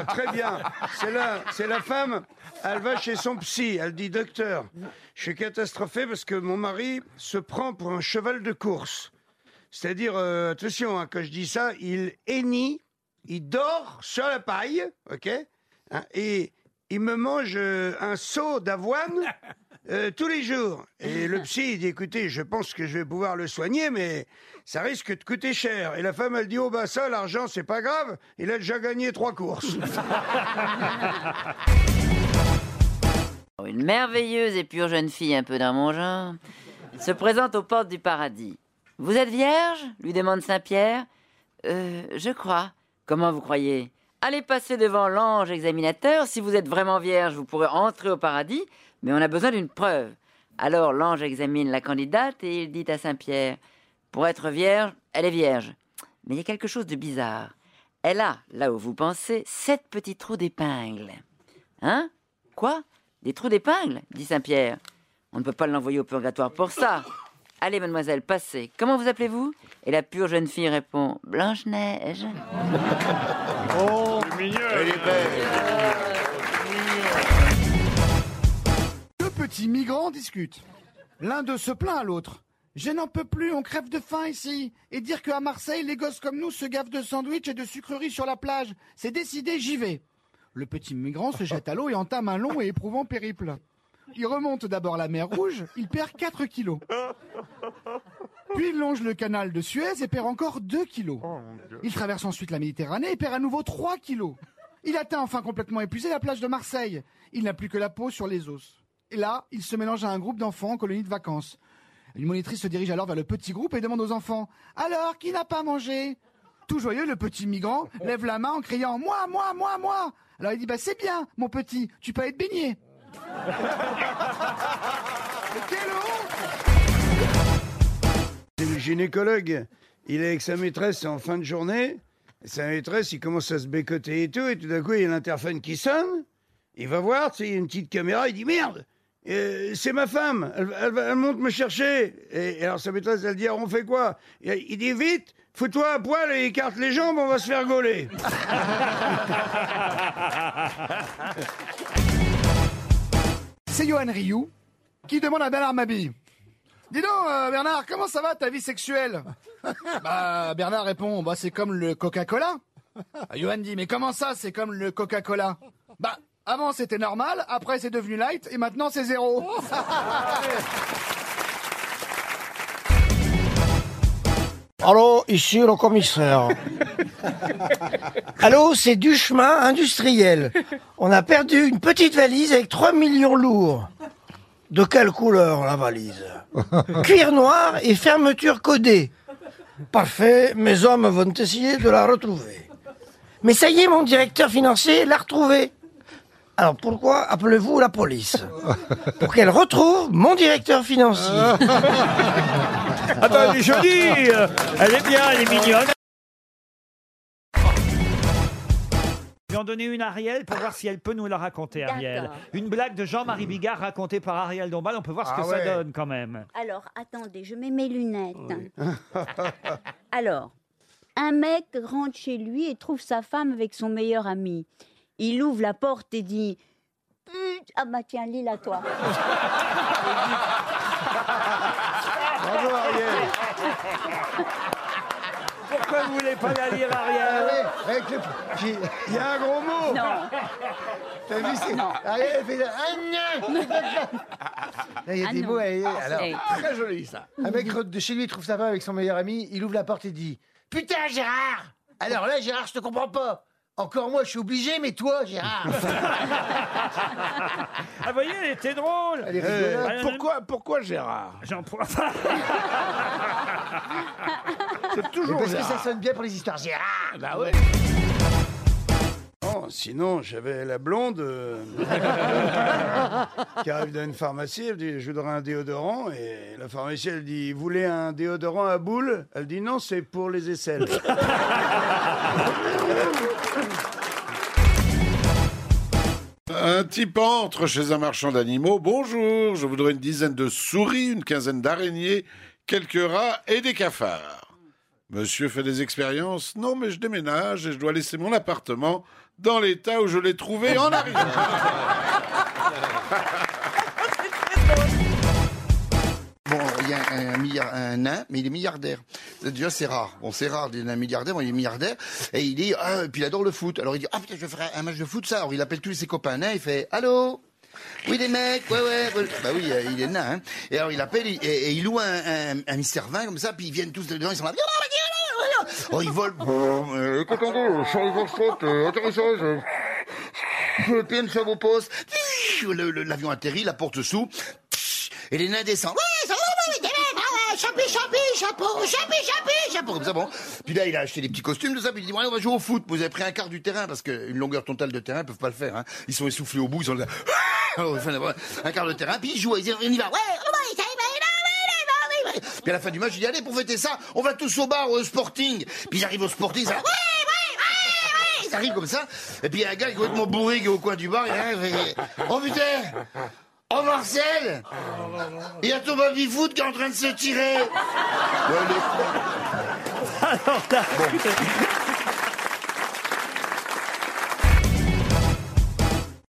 Ah, très bien. C'est la, c'est la femme. Elle va chez son psy. Elle dit Docteur, je suis catastrophée parce que mon mari se prend pour un cheval de course. C'est-à-dire, euh, attention, hein, quand je dis ça, il hennit, il dort sur la paille, ok Hein, Et il me mange euh, un seau d'avoine euh, tous les jours. Et le psy il dit écoutez, je pense que je vais pouvoir le soigner, mais ça risque de coûter cher. Et la femme, elle dit oh bah ça, l'argent, c'est pas grave. Il a déjà gagné trois courses. Une merveilleuse et pure jeune fille, un peu dans mon genre, se présente aux portes du paradis. Vous êtes vierge? lui demande Saint-Pierre. Euh, je crois. Comment vous croyez? Allez passer devant l'ange examinateur. Si vous êtes vraiment vierge, vous pourrez entrer au paradis, mais on a besoin d'une preuve. Alors l'ange examine la candidate et il dit à Saint-Pierre Pour être vierge, elle est vierge. Mais il y a quelque chose de bizarre. Elle a, là où vous pensez, sept petits trous d'épingle. Hein? Quoi? Des trous d'épingle? dit Saint-Pierre. On ne peut pas l'envoyer au purgatoire pour ça. Allez, mademoiselle, passez. Comment vous appelez-vous? Et la pure jeune fille répond Blanche-Neige. Oh, Elle est belle. Petits migrants discutent. L'un d'eux se plaint à l'autre. Je n'en peux plus, on crève de faim ici. Et dire qu'à Marseille, les gosses comme nous se gavent de sandwichs et de sucreries sur la plage. C'est décidé, j'y vais. Le petit migrant se jette à l'eau et entame un long et éprouvant périple. Il remonte d'abord la mer Rouge, il perd 4 kilos. Puis il longe le canal de Suez et perd encore 2 kilos. Il traverse ensuite la Méditerranée et perd à nouveau 3 kilos. Il atteint enfin complètement épuisé la plage de Marseille. Il n'a plus que la peau sur les os. Et là, il se mélange à un groupe d'enfants en colonie de vacances. Une monitrice se dirige alors vers le petit groupe et demande aux enfants Alors, qui n'a pas mangé? Tout joyeux, le petit migrant lève la main en criant Moi, moi, moi, moi Alors il dit Bah, c'est bien, mon petit, tu peux être baigné. C'est le gynécologue. Il est avec sa maîtresse en fin de journée. Sa maîtresse, il commence à se bécoter et tout. Et tout d'un coup, il y a l'interphone qui sonne. Il va voir, tu sais, il y a une petite caméra. Il dit Merde, euh, c'est ma femme. Elle, elle va- elle monte me chercher. Et, et alors sa maîtresse, elle dit Alors, on fait quoi? Et Il dit Vite, fous-toi à poil et écarte les jambes, on va se faire gauler. C'est Johan Rioux qui demande à Bernard Mabille. Dis donc, euh, Bernard, comment ça va ta vie sexuelle? Bah, Bernard répond, bah c'est comme le Coca-Cola. Ah, Johan dit, mais comment ça, c'est comme le Coca-Cola? Avant c'était normal, après c'est devenu light, et maintenant c'est zéro. Allô, ici le commissaire. Allô, c'est du chemin industriel. On a perdu une petite valise avec 3 millions lourds. De quelle couleur la valise Cuir noir et fermeture codée. Parfait, mes hommes vont essayer de la retrouver. Mais ça y est, mon directeur financier l'a retrouvée. Alors pourquoi appelez-vous la police Pour qu'elle retrouve mon directeur financier. Ah bah, elle est jolie Elle est bien, elle est mignonne. Je vais en donner une à Ariel pour voir si elle peut nous la raconter, Ariel. D'accord. Une blague de Jean-Marie Bigard racontée par Ariel Dombal. On peut voir ce Ah que ouais. ça donne quand même. Alors, attendez, je mets mes lunettes. Alors, un mec rentre chez lui et trouve sa femme avec son meilleur ami. Il ouvre la porte et dit Pute, ah bah tiens, lis la toi. Bravo, Ariel. Pourquoi vous voulez pas la lire, Ariel Avec le- j'ai- Il y a un gros mot. Non, T'as vu, c'est... Ariel, elle fait Ah, non. Là, il y a Ah des non. mots, elle- alors, Eh. très joli ça. Un mec de chez lui, il trouve sa femme avec son meilleur ami, il ouvre la porte et dit Putain, Gérard Alors là, Gérard, je te comprends pas. Encore moi, je suis obligé, mais toi, Gérard Ah, vous voyez, elle était drôle. Elle est rigolote. Euh, Pourquoi, pourquoi Gérard J'en prends. C'est toujours Parce que Gérard. ça sonne bien pour les histoires, Gérard Bah ouais. Sinon, j'avais la blonde euh, qui arrive dans une pharmacie, elle dit Je voudrais un déodorant. Et la pharmacienne, elle dit Vous voulez un déodorant à boule Elle dit Non, c'est pour les aisselles. Un type entre chez un marchand d'animaux. Bonjour, je voudrais une dizaine de souris, une quinzaine d'araignées, quelques rats et des cafards. Monsieur fait des expériences Non, mais je déménage et je dois laisser mon appartement dans l'état où je l'ai trouvé en arrivant. Bon, il y a un, milliard, un nain, mais il est milliardaire. Déjà, c'est rare. Bon, c'est rare d'être un milliardaire, bon, il est milliardaire. Et il dit, ah, et puis il adore le foot. Alors il dit, ah putain, je vais faire un match de foot, ça. Alors il appelle tous ses copains nains, il fait, allô? Oui, les mecs, ouais, ouais. ouais. Bah oui, euh, il est nain. Hein. Et alors il appelle et il loue un, un, un Mister 20 comme ça, puis ils viennent tous dedans, ils sont là. Oh, ils volent. Cotongo, Charles euh, atterrissage. Postes. Le- le- L'avion atterrit, la porte s'ouvre. Et les nains descendent. Chapi, chapi, chapeau, chapi, chapi, chapeau. Comme ça, bon. Puis là, il a acheté des petits costumes, tout ça. Puis il dit, ouais, on va jouer au foot. Vous avez pris un quart du terrain parce qu'une longueur totale de terrain, ils peuvent pas le faire. Hein. Ils sont essoufflés au bout, ils sont là. Un quart de terrain. Puis ils jouent, ils disent, on y va. Ouais, ouais, ça y va, ouais, ouais, ouais, ouais. Puis à la fin du match, il dit, allez, pour fêter ça, on va tous au bar, au sporting. Puis ils arrivent au sporting, ça, ouais, arrivent comme ça. Et puis il y a un gars qui est complètement bourré qui est au coin du bar. Il arrive et, oh putain! Oh Marcel Il y a ton baby foot qui est en train de se tirer Alors là,